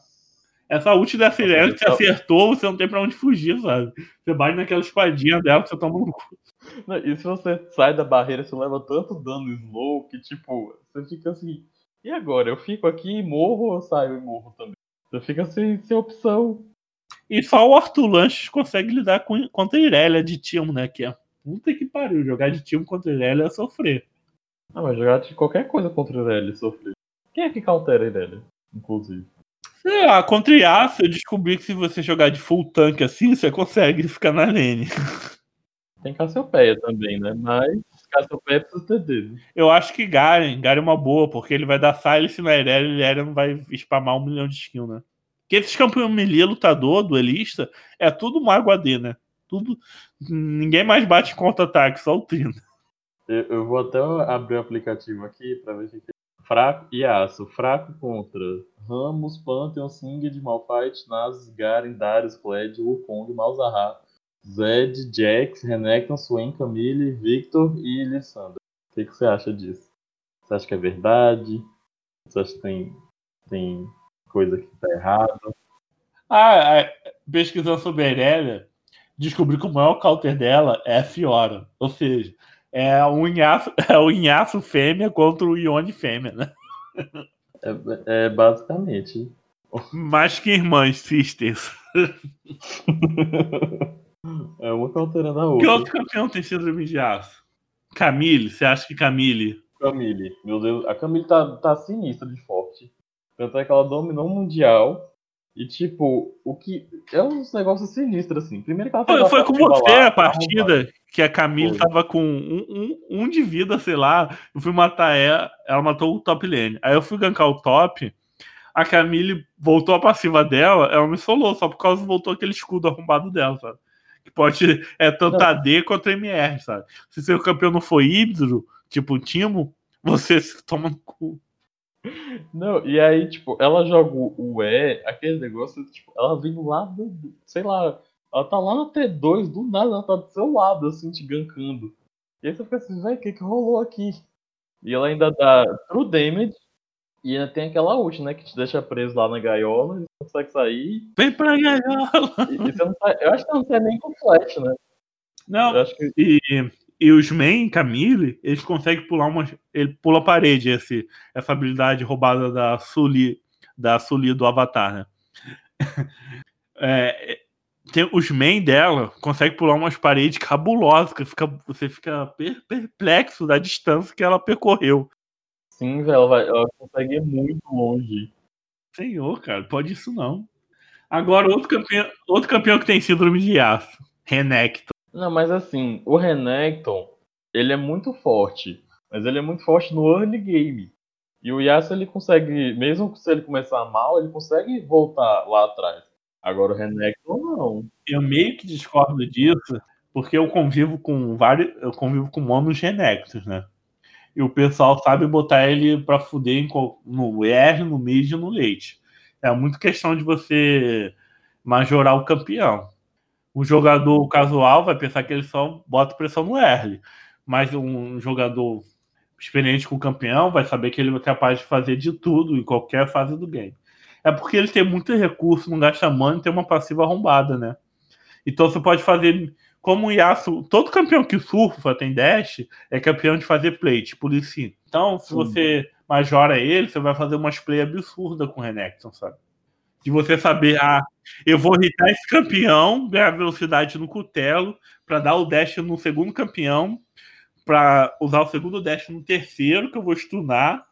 Essa ult da Irelia te acertou, você não tem pra onde fugir, sabe? Você bate naquela espadinha dela que você toma no cu.
Não, e se você sai da barreira, você leva tanto dano slow que, tipo, você fica assim. E agora? Eu fico aqui e morro ou eu saio e morro também? Você fica sem, sem opção.
E só o Arthur Lanches consegue lidar com, contra a Irelia de time, né? Que é puta que pariu. Jogar de time contra a Irelia é sofrer.
Ah, mas jogar de qualquer coisa contra a Irelia é sofrer. Quem é que cautera a Irelia, inclusive?
Sei lá, contra Yasuo eu descobri que se você jogar de full tank assim, você consegue ficar na lane.
Tem Cassiopeia também, né? Mas Cassiopeia precisa ter dele.
Eu acho que Garen, Garen é uma boa, porque ele vai dar silence na Irelia e Irelia não vai spamar um milhão de skill, né? Porque esses campeões melee, lutador, duelista, é tudo mago AD, né? Tudo. Ninguém mais bate contra-ataque, só o Trina.
Eu, eu, vou até abrir o aplicativo aqui pra ver que é. Fraco e aço. Fraco contra Ramos, Pantheon, Singed, Malphite, Nasus, Garen, Darius, Kled, Wukong, Malzahar, Zed, Jax, Renekton, Swain, Camille, Victor e Lissandra. O que, que, você acha disso? Você acha que é verdade? Você acha que tem, tem coisa que tá errada?
Ah, pesquisando sobre a Irelia, descobri que o maior counter dela é a Fiora. Ou seja, é o Inhaço, é o Inhaço fêmea contra o Ione fêmea, né?
É, é basicamente.
Mais que irmãs, sisters.
é uma alterando a outra.
Que outro campeão tem síndrome de aço? Camille, você acha que Camille?
Camille, meu Deus, a Camille tá, tá sinistra de forte. Tanto é que ela dominou o Mundial. E, tipo, o que. É uns negócios sinistros, assim. Primeiro que ela
Foi, foi com você lá, a partida que a Camille foi. tava com um, um, um, de vida, sei lá. Eu fui matar ela, ela matou o top lane. Aí eu fui gankar o top. A Camille voltou a passiva dela, ela me solou, só por causa voltou aquele escudo arrombado dela, sabe? Que pode. É tanto não. AD quanto MR, sabe? Se seu campeão não for híbrido, tipo Timo, você se toma no cu.
Não, e aí, tipo, ela joga o E, aquele negócio, tipo, ela vem lá do, sei lá, ela tá lá no T2, do nada, ela tá do seu lado, assim, te gankando. E aí você fica assim, velho, o que que rolou aqui? E ela ainda dá true damage, e ainda tem aquela ult, né, que te deixa preso lá na gaiola, e você consegue sair.
Vem pra gaiola!
E, e você não sai, eu acho que não sai nem com flash, né?
Não, que... e e os main, Camille, eles conseguem pular uma. Ele pula a parede, esse, essa habilidade roubada da Sully, da Sully do Avatar, né? É, tem, os main dela conseguem pular umas paredes cabulosas, que fica, você fica perplexo da distância que ela percorreu.
Sim, velho, ela, ela consegue ir muito longe.
Senhor, cara, pode isso não. Agora, outro campeão, outro campeão que tem síndrome de aço, Renekton.
Não, mas assim, o Renekton, ele é muito forte, mas ele é muito forte no early game. E o Yasuo, ele consegue, mesmo se ele começar mal, ele consegue voltar lá atrás. Agora o Renekton não.
Eu meio que discordo disso, porque eu convivo com vários. Eu convivo com monos Renektos, né? E o pessoal sabe botar ele pra fuder no R, no mid e no leite. É muito questão de você majorar o campeão. O jogador casual vai pensar que ele só bota pressão no R. Mas um jogador experiente com o campeão vai saber que ele é capaz de fazer de tudo em qualquer fase do game é porque ele tem muito recurso, não gasta mana e tem uma passiva arrombada, né? Então você pode fazer. Como o Yasuo, todo campeão que surfa tem dash é campeão de fazer plate, por isso sim. Então, se você majora ele, você vai fazer umas play absurda com o Renekton, sabe? De você saber, ah, eu vou irritar esse campeão, ganhar velocidade no cutelo, para dar o dash no segundo campeão, para usar o segundo dash no terceiro, que eu vou stunar,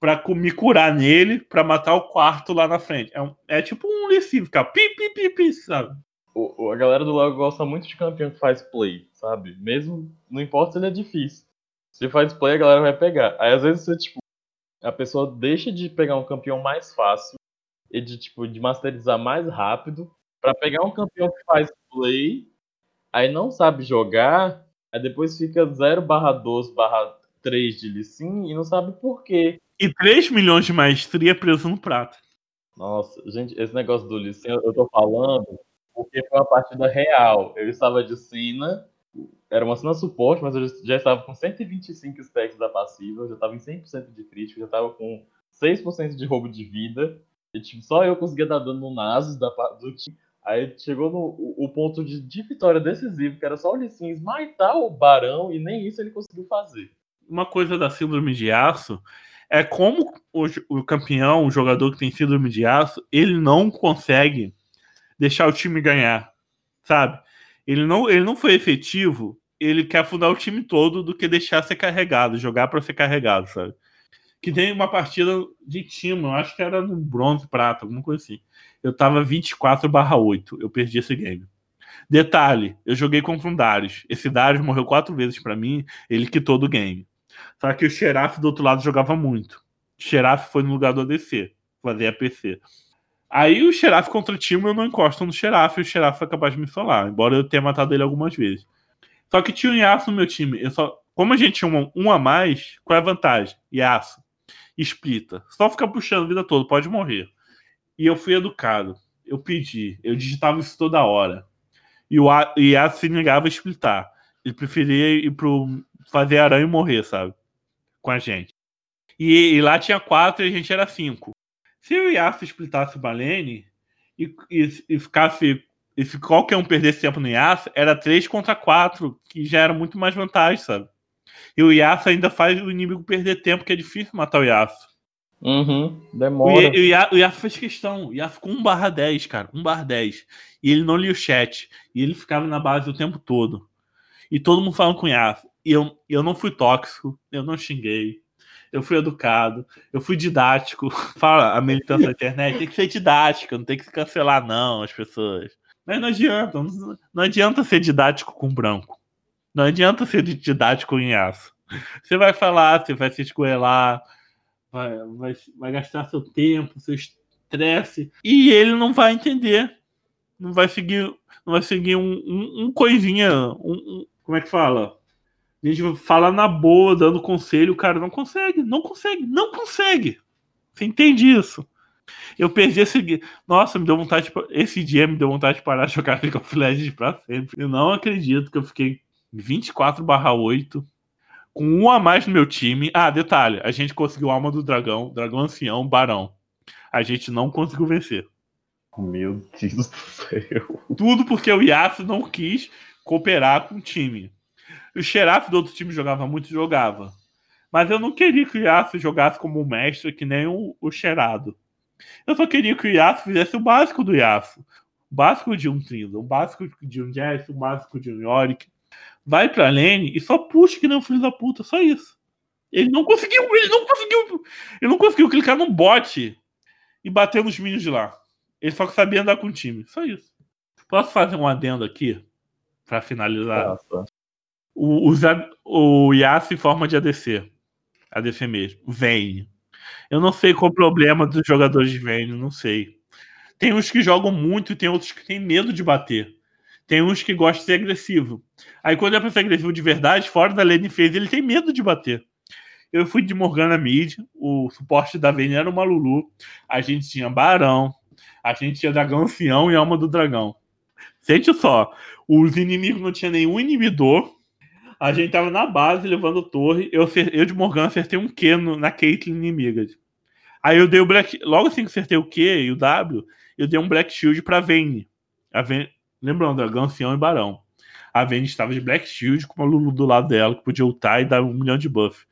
pra me curar nele, pra matar o quarto lá na frente. É, um, é tipo um Lee ficar pi, pi, pi, pi, sabe?
O, a galera do LoL gosta muito de campeão que faz play, sabe? Mesmo, não importa se ele é difícil. Se faz play, a galera vai pegar. Aí às vezes você, tipo, a pessoa deixa de pegar um campeão mais fácil e de, tipo, de masterizar mais rápido para pegar um campeão que faz play, aí não sabe jogar, aí depois fica 0 barra 12 barra 3 de Lissin e não sabe por quê.
E 3 milhões de maestria preso no prato.
Nossa, gente, esse negócio do Lissin, eu tô falando porque foi uma partida real. Eu estava de Sina, era uma Sina suporte, mas eu já estava com 125 stacks da passiva, eu já estava em 100% de crítico, já estava com 6% de roubo de vida. E tipo, só eu conseguia dar dano no Nasus da, do time. Aí chegou no o, o ponto de, de, vitória decisivo, que era só o Lissin esmaitar o Barão, e nem isso ele conseguiu fazer.
Uma coisa da síndrome de aço é como o, o campeão, o jogador que tem síndrome de aço, ele não consegue deixar o time ganhar, sabe? Ele não, ele não foi efetivo, ele quer afundar o time todo do que deixar ser carregado, jogar para ser carregado, sabe? Que tem uma partida de time, eu acho que era no bronze prata, alguma coisa assim. Eu tava 24/8, eu perdi esse game. Detalhe, eu joguei contra um Darius. Esse Darius morreu quatro vezes para mim, ele quitou do game. Só que o Xeraf do outro lado jogava muito. Xeraf foi no lugar do ADC, fazer APC. Aí o Xeraf contra o time eu não encosto no Xeraf e o Xeraf foi capaz de me solar, embora eu tenha matado ele algumas vezes. Só que tinha um Yasuo no meu time. Eu só, como a gente tinha um, um a mais, qual é a vantagem? Yasuo. Explita. Só ficar puxando a vida toda, pode morrer. E eu fui educado. Eu pedi. Eu digitava isso toda hora. E o Yasuo se negava a splitar. Ele preferia ir pro fazer aranha e morrer, sabe? Com a gente. E, e, lá tinha quatro e a gente era cinco. Se o Yasuo splitasse o Balene e, e, e ficasse. E se qualquer um perdesse tempo no Yasuo, era três contra quatro, que já era muito mais vantagem, sabe? E o Yasuo ainda faz o inimigo perder tempo, que é difícil matar o Yasuo.
Uhum, demora.
O, Yasuo, o Yasuo fez questão. O Yasuo ficou 1 barra 10, cara. 1 barra 10. E ele não lia o chat. E ele ficava na base o tempo todo. E todo mundo falando com o Yasuo. E eu, eu não fui tóxico, eu não xinguei, eu fui educado, eu fui didático. Fala, a militância da internet tem que ser didática, não tem que se cancelar, não, as pessoas. Mas não adianta, não, não adianta ser didático com branco. Não adianta ser didático em aço. Você vai falar, você vai se esgoelar, vai, vai, vai gastar seu tempo, seu estresse, e ele não vai entender. Não vai seguir, não vai seguir um, um, um coisinha, um, um, como é que fala? A gente fala na boa, dando conselho, o cara não consegue, não consegue, não consegue. Você entende isso? Eu perdi esse. Nossa, me deu vontade. De... Esse dia me deu vontade de parar de jogar League of Legends pra sempre. Eu não acredito que eu fiquei 24/8 com um a mais no meu time. Ah, detalhe: a gente conseguiu Alma do Dragão, Dragão Ancião, Barão. A gente não conseguiu vencer.
Meu Deus do céu.
Tudo porque o Yasuo não quis cooperar com o time. O Xerath do outro time jogava muito, jogava. Mas eu não queria que o Yasuo jogasse como mestre, que nem o, o Xerado. Eu só queria que o Yasuo fizesse o básico do Yasuo. O básico de um Trindo, o básico de um Jess, o básico de um Yorick. Vai pra lane e só puxa que nem um filho da puta, só isso. Ele não conseguiu, ele não conseguiu, ele não conseguiu clicar no bot e bater nos minions de lá. Ele só sabia andar com o time, só isso. Posso fazer um adendo aqui para finalizar? Nossa. O, o, o Yasuo em forma de ADC. ADC mesmo. Vayne. Eu não sei qual o problema dos jogadores de Vayne, não sei. Tem uns que jogam muito e tem outros que têm medo de bater. Tem uns que gostam de ser agressivo. Aí quando é pra ser agressivo de verdade, fora da lane phase, ele tem medo de bater. Eu fui de Morgana Mid, o suporte da Vayne era uma Lulu. A gente tinha Barão, a gente tinha Dragão Ancião e Alma do Dragão. Sente só, os inimigos não tinham nenhum inibidor. A gente tava na base levando torre. Eu, eu de Morgana acertei um Q no, na Caitlyn inimiga. Aí eu dei o Black. Logo assim que acertei o Q e o W, eu dei um Black Shield pra Vayne. A Vayne lembrando, Dragão Ancião e Barão. A Vayne estava de Black Shield com uma Lulu do lado dela, que podia ultar e dar um milhão de buff.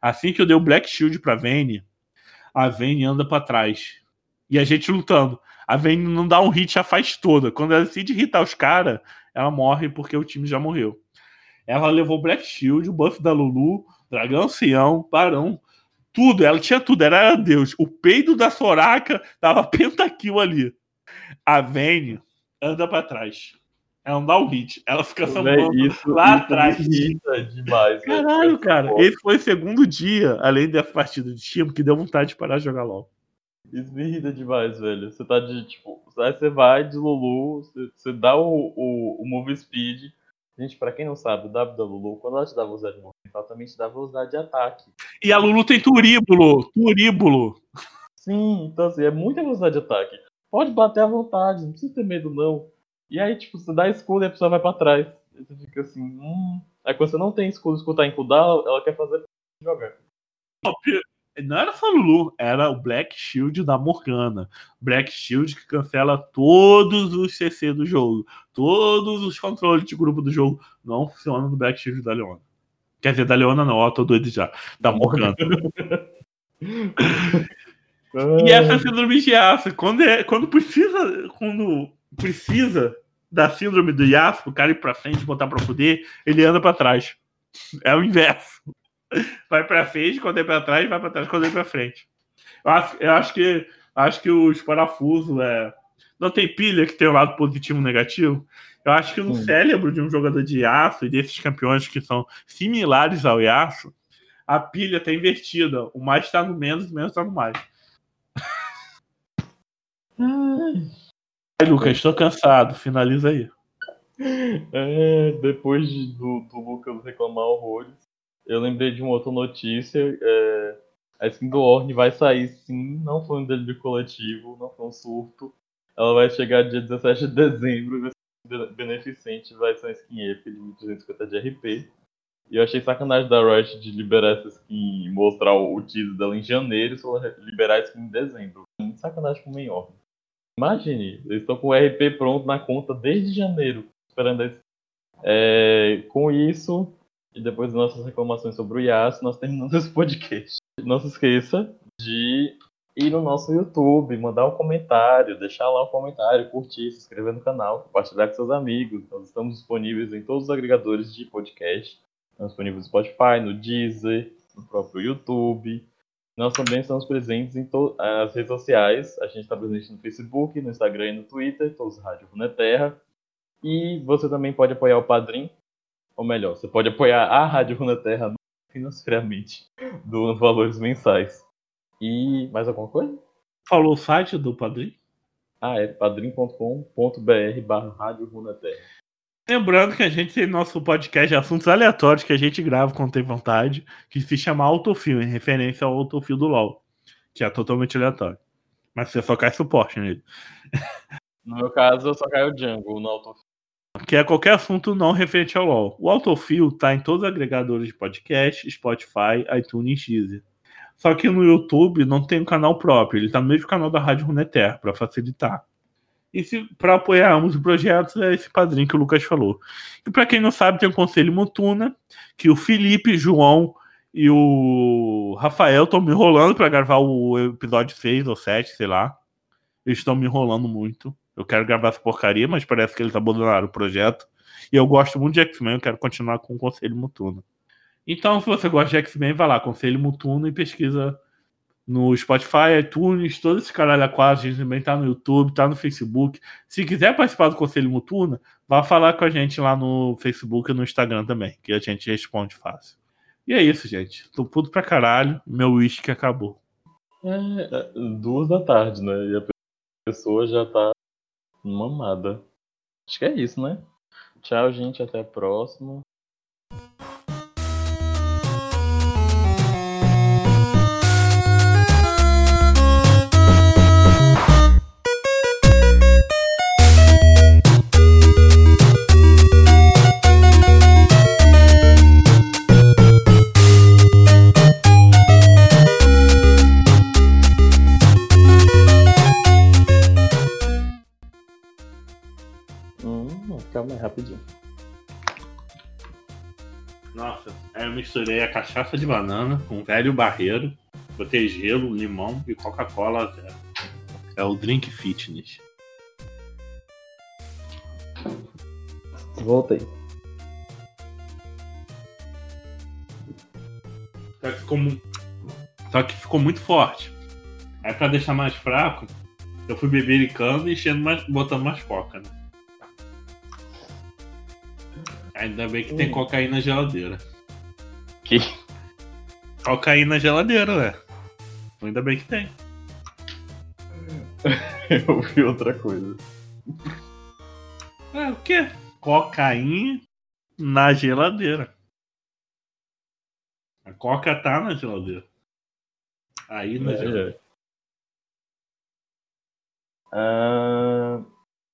Assim que eu dei o Black Shield pra Vayne, a Vayne anda para trás. E a gente lutando. A Vayne não dá um hit a faz toda. Quando ela decide hitar os caras, ela morre porque o time já morreu. Ela levou Black Shield, o buff da Lulu, Dragão Sião, Barão, tudo. Ela tinha tudo, era Deus. O peido da Soraka tava pentakill ali. A Vayne anda para trás. Ela não dá o hit. Ela fica sambando isso, lá isso atrás.
irrita demais.
Né? Caralho, cara. Esse foi o segundo dia, além da partida de time, que deu vontade de parar de jogar LOL.
Isso me irrita demais, velho. Você tá de, tipo, aí você vai de Lulu, você, você dá o, o, o move speed. Gente, pra quem não sabe, o W da Lulu, quando ela te dá velocidade de movimento, ela também te dá velocidade de ataque.
E a Lulu tem turíbulo, turíbulo.
Sim, então assim, é muita velocidade de ataque. Pode bater à vontade, não precisa ter medo não. E aí, tipo, você dá escudo e a pessoa vai pra trás. Você fica assim, hum. Aí quando você não tem escudo, escutar em cooldown, ela quer fazer jogar.
Não era só Lulu, era o Black Shield da Morgana. Black Shield que cancela todos os CC do jogo. Todos os controles de grupo do jogo não funcionam no Black Shield da Leona. Quer dizer, da Leona não, ó, tô doido já. Da Morgana. e essa síndrome de aço, quando, é, quando precisa. Quando precisa da síndrome do Yasuo, o cara ir pra frente, botar pra fuder, ele anda pra trás. É o inverso. Vai pra frente quando é pra trás, vai pra trás quando é pra frente. Eu acho, eu acho que acho que os parafusos é. Não tem pilha que tem o um lado positivo e negativo. Eu acho que no Sim. cérebro de um jogador de Yasuo e desses campeões que são similares ao Yasuo, a pilha tá invertida. O mais tá no menos, o menos tá no mais. Ai, Lucas, estou cansado. Finaliza aí.
É, depois de, do, do, Lucas reclamar horrores, eu lembrei de uma outra notícia. É, a skin do Orne vai sair sim, não foi um delírio coletivo, não foi um surto. Ela vai chegar dia 17 de dezembro, vai ser beneficente, vai ser uma skin épica de 250 de RP. E eu achei sacanagem da Riot de liberar essa skin mostrar o, teaser dela em janeiro e só liberar a skin em dezembro. Sacanagem com o main. Imagine, eles estão com o RP pronto na conta desde janeiro, esperando esse. É, com isso, e depois das nossas reclamações sobre o Yas, nós terminamos esse podcast. Não se esqueça de ir no nosso YouTube, mandar um comentário, deixar lá um comentário, curtir, se inscrever no canal, compartilhar com seus amigos. Nós estamos disponíveis em todos os agregadores de podcast. Estamos disponíveis no Spotify, no Deezer, no próprio YouTube. Nós também estamos presentes em as redes sociais. A gente está presente no Facebook, no Instagram e no Twitter, todos Rádio Runeterra. E você também pode apoiar o Padrim, ou melhor, você pode apoiar a Rádio Runeterra financeiramente, do valores mensais. E mais alguma coisa?
Falou o site do Padrim?
Ah, é padrim.com.br barra Rádio Runeterra.
Lembrando que a gente tem nosso podcast de assuntos aleatórios que a gente grava quando tem vontade, que se chama Autofil, em referência ao Autofil do LoL, que é totalmente aleatório. Mas você só cai suporte nele.
No meu caso, eu só caio Django no Autofil.
Que é qualquer assunto não referente ao LoL. O Autofil tá em todos os agregadores de podcast, Spotify, iTunes e Deezer. Só que no YouTube não tem um canal próprio, ele tá no mesmo canal da Rádio Runeter, para facilitar. E para apoiar ambos os projetos é esse padrinho que o Lucas falou. E para quem não sabe, tem o Conselho Mutuna, que o Felipe, João e o Rafael estão me enrolando para gravar o episódio 6 ou 7, sei lá. Eles estão me enrolando muito. Eu quero gravar essa porcaria, mas parece que eles abandonaram o projeto. E eu gosto muito de X-Men, eu quero continuar com o Conselho Mutuno. Então, se você gosta de X-Men, vai lá, Conselho Mutuno e pesquisa no Spotify, iTunes, todo esse caralho a. A gente também tá no YouTube, tá no Facebook. Se quiser participar do Conselho Mutuno, vá falar com a gente lá no Facebook e no Instagram também, que a gente responde fácil. E é isso, gente. Tô puto pra caralho. Meu uísque acabou.
É, duas da tarde, né? E a pessoa já tá mamada. Acho que é isso, né? Tchau, gente. Até a próxima. Rapidinho.
Nossa, aí eu misturei a cachaça de banana com velho barreiro, botei gelo, limão e Coca-Cola. É o drink fitness.
Voltei.
Só que ficou, Só que ficou muito forte. Aí pra deixar mais fraco, eu fui bebericando e enchendo mais... botando mais coca, né? Ainda bem que tem hum. cocaína na geladeira.
Que?
Cocaína na geladeira, né? Ainda bem que tem.
Eu vi outra coisa.
É, o quê? Cocaína na geladeira. A coca tá na geladeira. Aí na é, geladeira.
É. Uh...